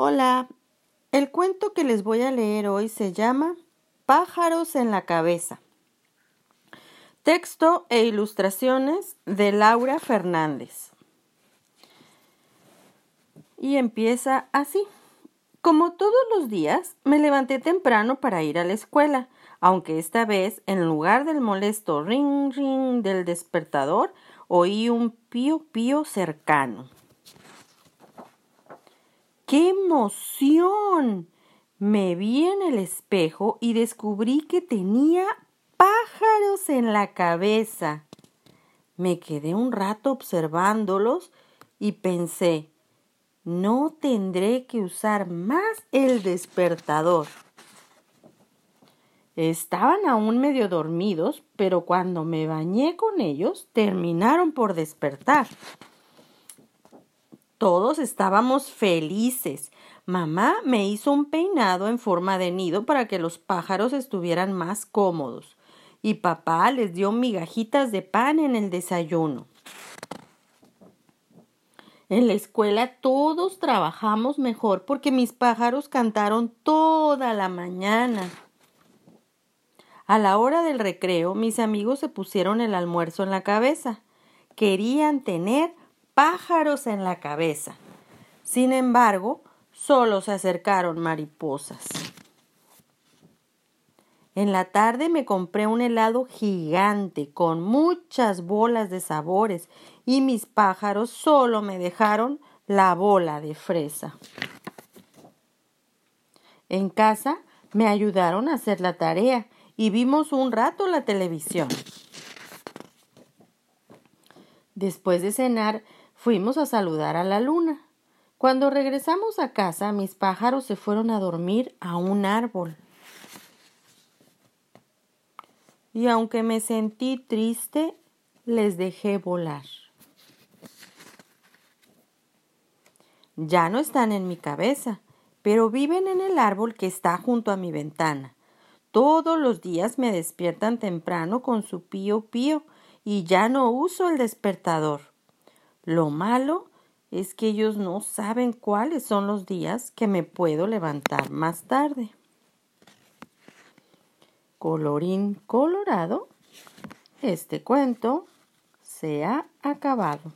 Hola, el cuento que les voy a leer hoy se llama Pájaros en la cabeza. Texto e ilustraciones de Laura Fernández. Y empieza así. Como todos los días, me levanté temprano para ir a la escuela, aunque esta vez, en lugar del molesto ring ring del despertador, oí un pío pío cercano. ¡Qué emoción! Me vi en el espejo y descubrí que tenía pájaros en la cabeza. Me quedé un rato observándolos y pensé, no tendré que usar más el despertador. Estaban aún medio dormidos, pero cuando me bañé con ellos terminaron por despertar. Todos estábamos felices. Mamá me hizo un peinado en forma de nido para que los pájaros estuvieran más cómodos. Y papá les dio migajitas de pan en el desayuno. En la escuela todos trabajamos mejor porque mis pájaros cantaron toda la mañana. A la hora del recreo, mis amigos se pusieron el almuerzo en la cabeza. Querían tener pájaros en la cabeza. Sin embargo, solo se acercaron mariposas. En la tarde me compré un helado gigante con muchas bolas de sabores y mis pájaros solo me dejaron la bola de fresa. En casa me ayudaron a hacer la tarea y vimos un rato la televisión. Después de cenar Fuimos a saludar a la luna. Cuando regresamos a casa, mis pájaros se fueron a dormir a un árbol. Y aunque me sentí triste, les dejé volar. Ya no están en mi cabeza, pero viven en el árbol que está junto a mi ventana. Todos los días me despiertan temprano con su pío pío y ya no uso el despertador. Lo malo es que ellos no saben cuáles son los días que me puedo levantar más tarde. Colorín colorado, este cuento se ha acabado.